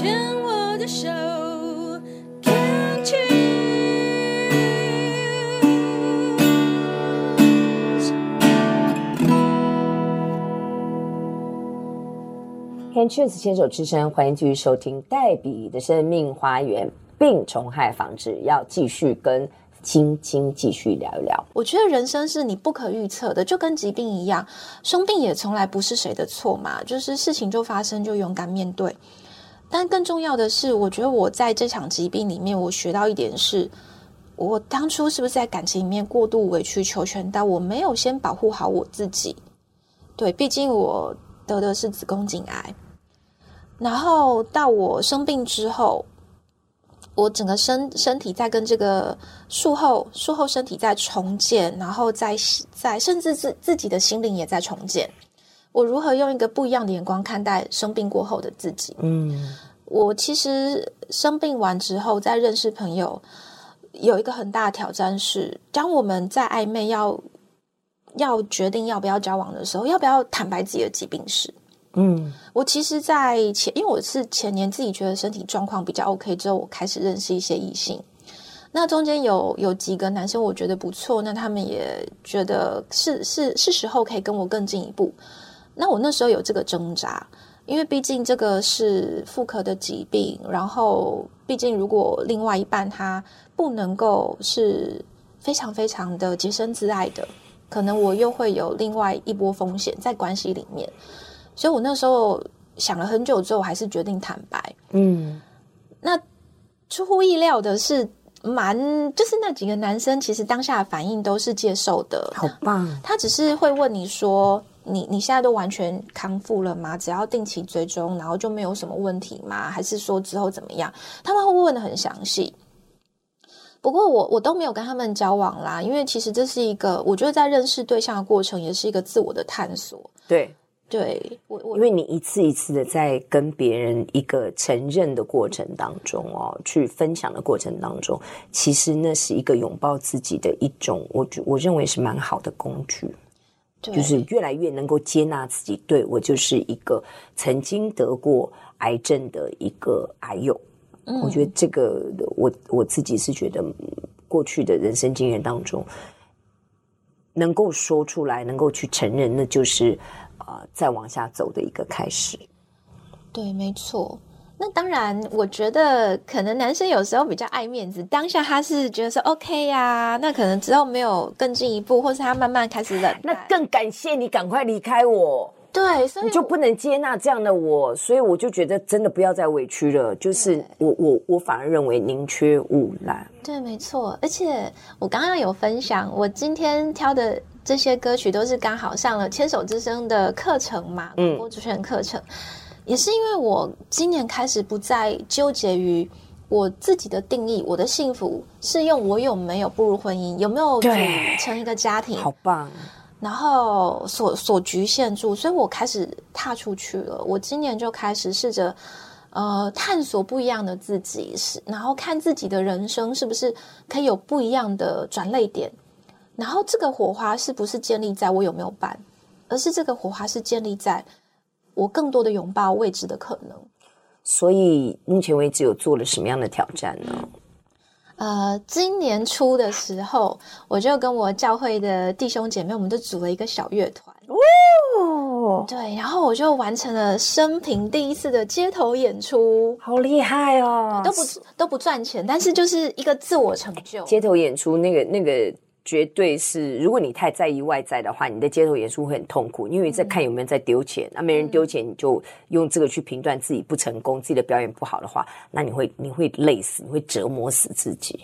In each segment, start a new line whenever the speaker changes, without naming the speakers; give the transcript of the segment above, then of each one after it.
牵我的手，Can't
you？Can Cheers 牵手之声，欢迎继续收听黛比的生命花园。病虫害防治要继续跟晶晶继续聊一聊。
我觉得人生是你不可预测的，就跟疾病一样，生病也从来不是谁的错嘛。就是事情就发生，就勇敢面对。但更重要的是，我觉得我在这场疾病里面，我学到一点是，我当初是不是在感情里面过度委曲求全，但我没有先保护好我自己。对，毕竟我得的是子宫颈癌，然后到我生病之后。我整个身身体在跟这个术后术后身体在重建，然后在在甚至自自己的心灵也在重建。我如何用一个不一样的眼光看待生病过后的自己？嗯，我其实生病完之后，在认识朋友，有一个很大的挑战是，当我们在暧昧要要决定要不要交往的时候，要不要坦白自己的疾病史？嗯，我其实，在前，因为我是前年自己觉得身体状况比较 OK 之后，我开始认识一些异性。那中间有有几个男生，我觉得不错，那他们也觉得是是是时候可以跟我更进一步。那我那时候有这个挣扎，因为毕竟这个是妇科的疾病，然后毕竟如果另外一半他不能够是非常非常的洁身自爱的，可能我又会有另外一波风险在关系里面。所以我那时候想了很久之后，还是决定坦白。嗯，那出乎意料的是，蛮就是那几个男生，其实当下的反应都是接受的，
好棒。
他只是会问你说：“你你现在都完全康复了吗？只要定期追踪，然后就没有什么问题吗？还是说之后怎么样？”他们会问的很详细。不过我我都没有跟他们交往啦，因为其实这是一个，我觉得在认识对象的过程，也是一个自我的探索。
对。
对我，我
因为你一次一次的在跟别人一个承认的过程当中哦，去分享的过程当中，其实那是一个拥抱自己的一种，我我认为是蛮好的工具，对就是越来越能够接纳自己。对，我就是一个曾经得过癌症的一个癌友，嗯，我觉得这个我我自己是觉得过去的人生经验当中，能够说出来，能够去承认，那就是。呃，再往下走的一个开始，
对，没错。那当然，我觉得可能男生有时候比较爱面子，当下他是觉得说 OK 呀、啊，那可能之后没有更进一步，或是他慢慢开始冷，
那更感谢你赶快离开我。
对，所以
你就不能接纳这样的我，所以我就觉得真的不要再委屈了。就是我我我反而认为宁缺毋滥。
对，没错。而且我刚刚有分享，我今天挑的。这些歌曲都是刚好上了牵手之声的课程嘛，广播主持人课程，嗯、也是因为我今年开始不再纠结于我自己的定义，我的幸福是用我有没有步入婚姻，有没有组成一个家庭，
好棒，
然后所所局限住，所以我开始踏出去了。我今年就开始试着呃探索不一样的自己，是然后看自己的人生是不是可以有不一样的转捩点。然后这个火花是不是建立在我有没有伴，而是这个火花是建立在我更多的拥抱未知的可能。
所以目前为止有做了什么样的挑战呢？
呃，今年初的时候，我就跟我教会的弟兄姐妹，我们就组了一个小乐团。哦，对，然后我就完成了生平第一次的街头演出，
好厉害哦！
都不都不赚钱，但是就是一个自我成就。
街头演出那个那个。绝对是，如果你太在意外在的话，你的街头演出会很痛苦，因为在看有没有人在丢钱，那、嗯啊、没人丢钱，你就用这个去评断自己不成功，自己的表演不好的话，那你会你会累死，你会折磨死自己。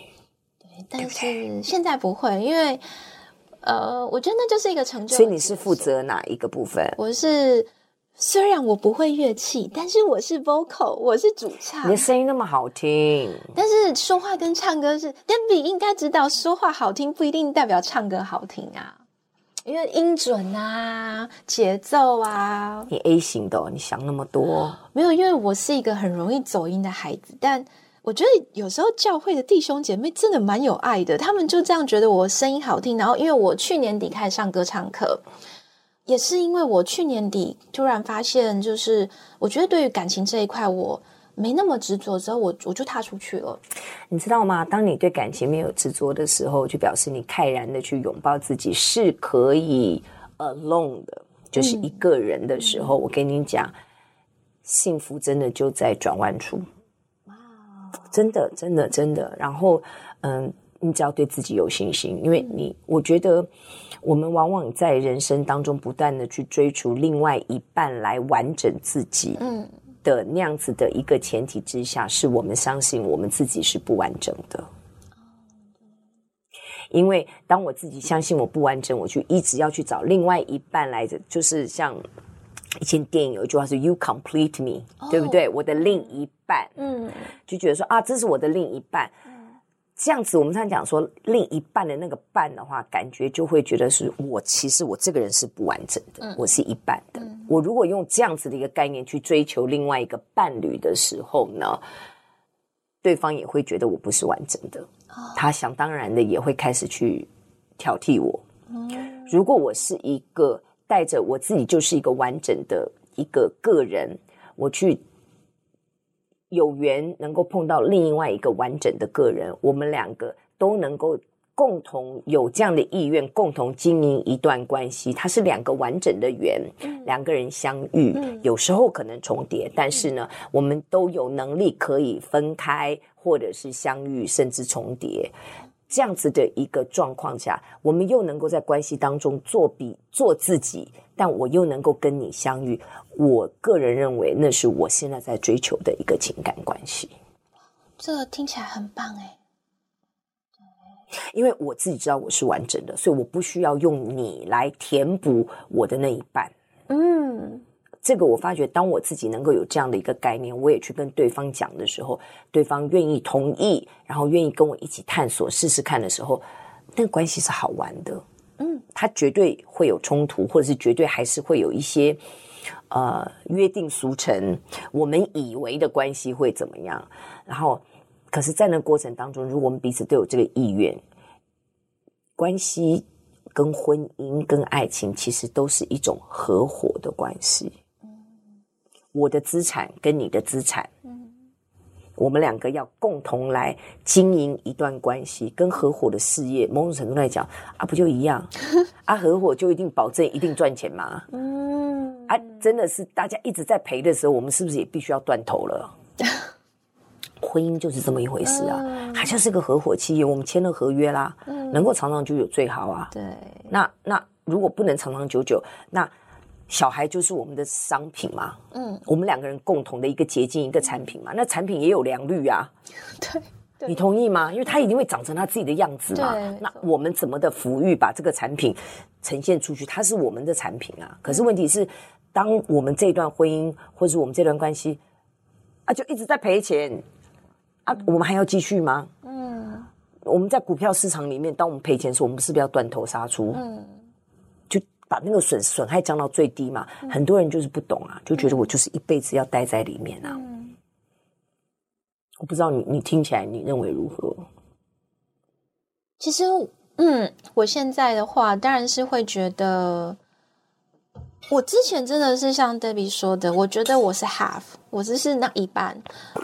对，但是现在不会，因为呃，我觉得那就是一个成就。
所以你是负责哪一个部分？
我是。虽然我不会乐器，但是我是 vocal，我是主唱。
你的声音那么好听，
但是说话跟唱歌是，Debbie 应该知道，说话好听不一定代表唱歌好听啊，因为音准啊、节奏啊。
你 A 型的哦，你想那么多？
没有，因为我是一个很容易走音的孩子，但我觉得有时候教会的弟兄姐妹真的蛮有爱的，他们就这样觉得我声音好听，然后因为我去年底开始上歌唱课。也是因为我去年底突然发现，就是我觉得对于感情这一块，我没那么执着之后，我我就踏出去了。
你知道吗？当你对感情没有执着的时候，就表示你泰然的去拥抱自己是可以 alone 的，就是一个人的时候。嗯、我跟你讲，幸福真的就在转弯处。哇，真的，真的，真的。然后，嗯，你只要对自己有信心，因为你，我觉得我们往往在人生当中不断的去追逐另外一半来完整自己。嗯。的那样子的一个前提之下，是我们相信我们自己是不完整的。因为当我自己相信我不完整，我就一直要去找另外一半来着，就是像以前电影有一句话是 “You complete me”，对不对？我的另一半，嗯，就觉得说啊，这是我的另一半。这样子，我们常讲说，另一半的那个半的话，感觉就会觉得是我其实我这个人是不完整的，嗯、我是一半的。嗯、我如果用这样子的一个概念去追求另外一个伴侣的时候呢，对方也会觉得我不是完整的，哦、他想当然的也会开始去挑剔我。嗯、如果我是一个带着我自己就是一个完整的一个个人，我去。有缘能够碰到另外一个完整的个人，我们两个都能够共同有这样的意愿，共同经营一段关系。它是两个完整的缘，嗯、两个人相遇，嗯、有时候可能重叠，但是呢，嗯、我们都有能力可以分开，或者是相遇，甚至重叠。这样子的一个状况下，我们又能够在关系当中做比做自己，但我又能够跟你相遇。我个人认为，那是我现在在追求的一个情感关系。
这个听起来很棒哎。
因为我自己知道我是完整的，所以我不需要用你来填补我的那一半。嗯，这个我发觉，当我自己能够有这样的一个概念，我也去跟对方讲的时候，对方愿意同意，然后愿意跟我一起探索试试看的时候，那个关系是好玩的。嗯，他绝对会有冲突，或者是绝对还是会有一些。呃，约定俗成，我们以为的关系会怎么样？然后，可是，在那个过程当中，如果我们彼此都有这个意愿，关系跟婚姻跟爱情其实都是一种合伙的关系。我的资产跟你的资产。我们两个要共同来经营一段关系，跟合伙的事业，某种程度来讲啊，不就一样？啊，合伙就一定保证一定赚钱吗？嗯，啊，真的是大家一直在赔的时候，我们是不是也必须要断头了？婚姻就是这么一回事啊，它就是个合伙企业，我们签了合约啦，能够长长久久最好啊。对，那那如果不能长长久久，那。小孩就是我们的商品嘛，嗯，我们两个人共同的一个结晶，一个产品嘛，那产品也有良率啊，对，对，你同意吗？因为他一定会长成他自己的样子嘛，那我们怎么的抚育把这个产品呈现出去？它是我们的产品啊。可是问题是，当我们这段婚姻或者是我们这段关系啊，就一直在赔钱啊，我们还要继续吗？嗯，我们在股票市场里面，当我们赔钱的时候，我们是不是要断头杀出？嗯。把那个损损害降到最低嘛？嗯、很多人就是不懂啊，就觉得我就是一辈子要待在里面啊。嗯、我不知道你你听起来你认为如何？
其实，嗯，我现在的话当然是会觉得，我之前真的是像 Debbie 说的，我觉得我是 half，我只是那一半，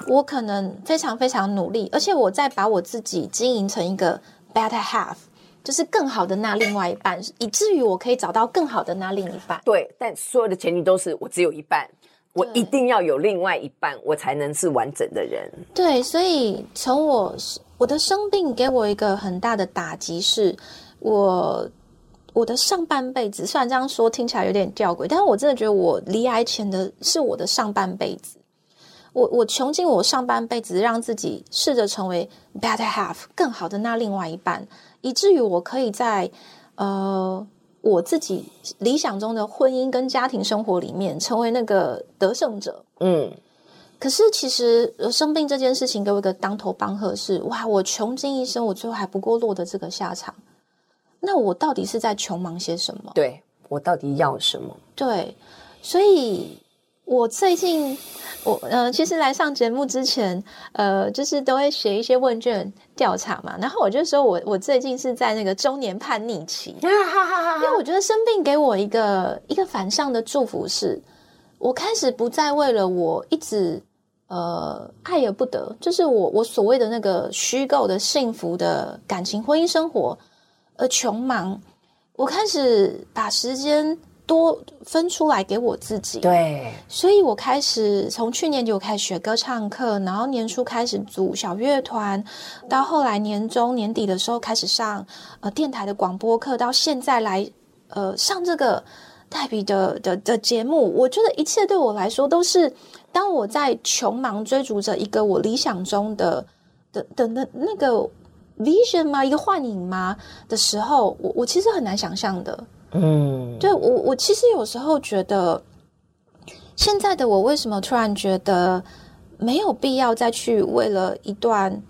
我可能非常非常努力，而且我在把我自己经营成一个 better half。就是更好的那另外一半，以至于我可以找到更好的那另一半。
对，但所有的前提都是我只有一半，我一定要有另外一半，我才能是完整的人。
对，所以从我我的生病给我一个很大的打击是，我我的上半辈子，虽然这样说听起来有点吊诡，但是我真的觉得我离癌前的是我的上半辈子。我我穷尽我上半辈子，让自己试着成为 better half 更好的那另外一半。以至于我可以在，呃，我自己理想中的婚姻跟家庭生活里面成为那个得胜者。嗯，可是其实生病这件事情给我一个当头棒喝是，哇，我穷尽一生，我最后还不过落得这个下场。那我到底是在穷忙些什么？
对，我到底要什么？
对，所以。我最近，我呃，其实来上节目之前，呃，就是都会写一些问卷调查嘛。然后我就说我我最近是在那个中年叛逆期，因为我觉得生病给我一个一个反向的祝福是，我开始不再为了我一直呃爱而不得，就是我我所谓的那个虚构的幸福的感情婚姻生活，而穷忙，我开始把时间。多分出来给我自己，
对，
所以我开始从去年就开始学歌唱课，然后年初开始组小乐团，到后来年中年底的时候开始上呃电台的广播课，到现在来呃上这个黛比的的的节目，我觉得一切对我来说都是当我在穷忙追逐着一个我理想中的的的那那个 vision 吗？一个幻影吗？的时候，我我其实很难想象的。
嗯，
对，我我其实有时候觉得，现在的我为什么突然觉得没有必要再去为了一段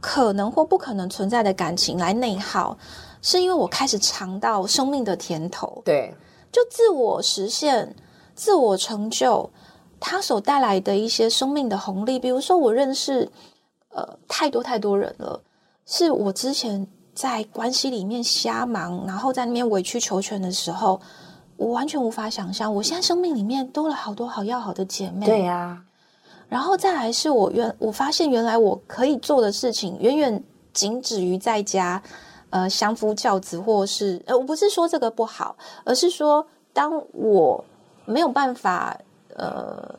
可能或不可能存在的感情来内耗，是因为我开始尝到生命的甜头。
对，
就自我实现、自我成就，它所带来的一些生命的红利，比如说我认识呃太多太多人了，是我之前。在关系里面瞎忙，然后在那边委曲求全的时候，我完全无法想象，我现在生命里面多了好多好要好的姐妹。
对呀、啊，
然后再来是我原我发现原来我可以做的事情远远仅止于在家，呃，相夫教子，或是呃，我不是说这个不好，而是说当我没有办法，呃，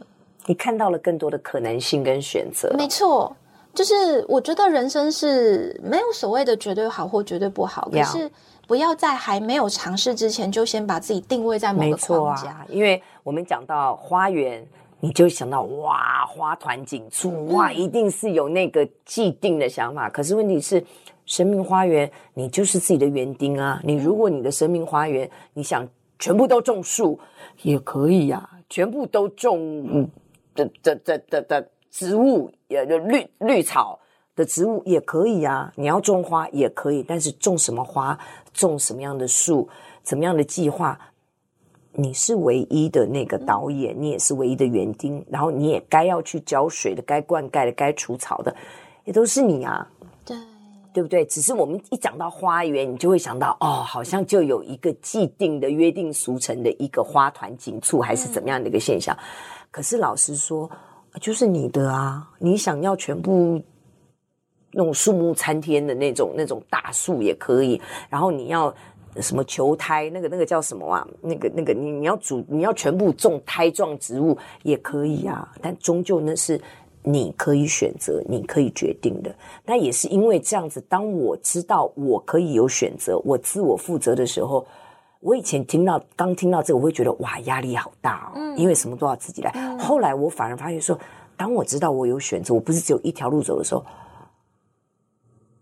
你看到了更多的可能性跟选择。
没错。就是我觉得人生是没有所谓的绝对好或绝对不好，可是不要在还没有尝试之前就先把自己定位在某个框架。
啊、因为我们讲到花园，你就想到哇，花团锦簇，哇，一定是有那个既定的想法。嗯、可是问题是，生命花园，你就是自己的园丁啊。你如果你的生命花园，你想全部都种树也可以呀、啊，全部都种的的的的的。植物也就绿绿草的植物也可以啊，你要种花也可以，但是种什么花，种什么样的树，怎么样的计划，你是唯一的那个导演，你也是唯一的园丁，然后你也该要去浇水的，该灌溉的，该除草的，也都是你啊，
对，
对不对？只是我们一讲到花园，你就会想到哦，好像就有一个既定的约定俗成的一个花团锦簇，还是怎么样的一个现象。嗯、可是老实说。就是你的啊！你想要全部那种树木参天的那种那种大树也可以，然后你要什么球胎，那个那个叫什么啊？那个那个你你要主你要全部种胎状植物也可以啊，但终究那是你可以选择、你可以决定的。那也是因为这样子，当我知道我可以有选择，我自我负责的时候。我以前听到刚听到这个，我会觉得哇，压力好大哦，嗯、因为什么都要自己来。嗯、后来我反而发现说，当我知道我有选择，我不是只有一条路走的时候，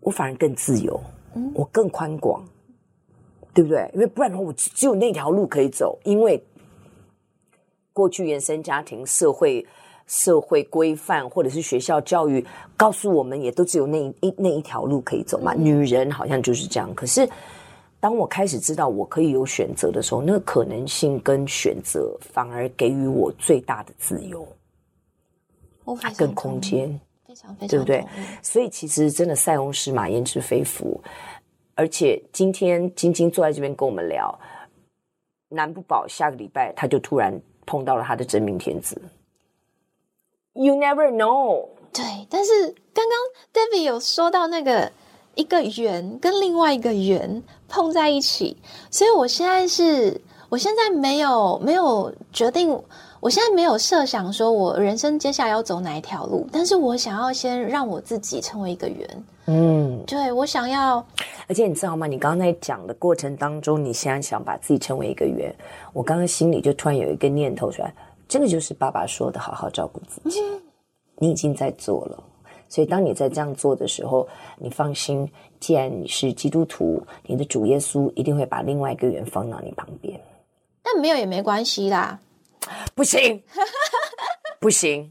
我反而更自由，嗯、我更宽广，对不对？因为不然的话，我只有那条路可以走。因为过去原生家庭、社会、社会规范，或者是学校教育告诉我们，也都只有那一那一条路可以走嘛。嗯、女人好像就是这样，可是。当我开始知道我可以有选择的时候，那个可能性跟选择反而给予我最大的自由，它更空间，
非常非常
对不对？所以其实真的塞翁失马焉知非福，而且今天晶晶坐在这边跟我们聊，难不保下个礼拜他就突然碰到了他的真命天子。You never know。
对，但是刚刚 David 有说到那个。一个圆跟另外一个圆碰在一起，所以我现在是，我现在没有没有决定，我现在没有设想说我人生接下来要走哪一条路，但是我想要先让我自己成为一个圆，嗯，对，我想要，
而且你知道吗？你刚刚在讲的过程当中，你现在想把自己成为一个圆，我刚刚心里就突然有一个念头出来，这个就是爸爸说的好好照顾自己，嗯，你已经在做了。所以，当你在这样做的时候，你放心，既然你是基督徒，你的主耶稣一定会把另外一个人放到你旁边。
但没有也没关系啦，
不行，不行，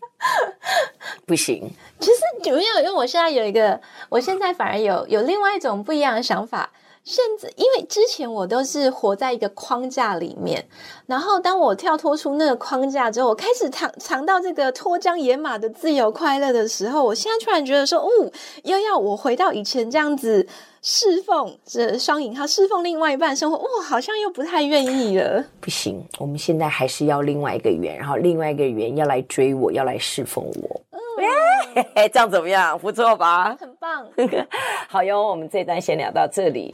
不行。
其实主要因为我现在有一个，我现在反而有有另外一种不一样的想法。现在，因为之前我都是活在一个框架里面，然后当我跳脱出那个框架之后，我开始尝尝到这个脱缰野马的自由快乐的时候，我现在突然觉得说，哦，又要我回到以前这样子侍奉，这双引号侍奉另外一半生活，哇、哦，好像又不太愿意了。
不行，我们现在还是要另外一个圆，然后另外一个圆要来追我，要来侍奉我。这样怎么样？不错吧？
很棒。
好哟，我们这段先聊到这里。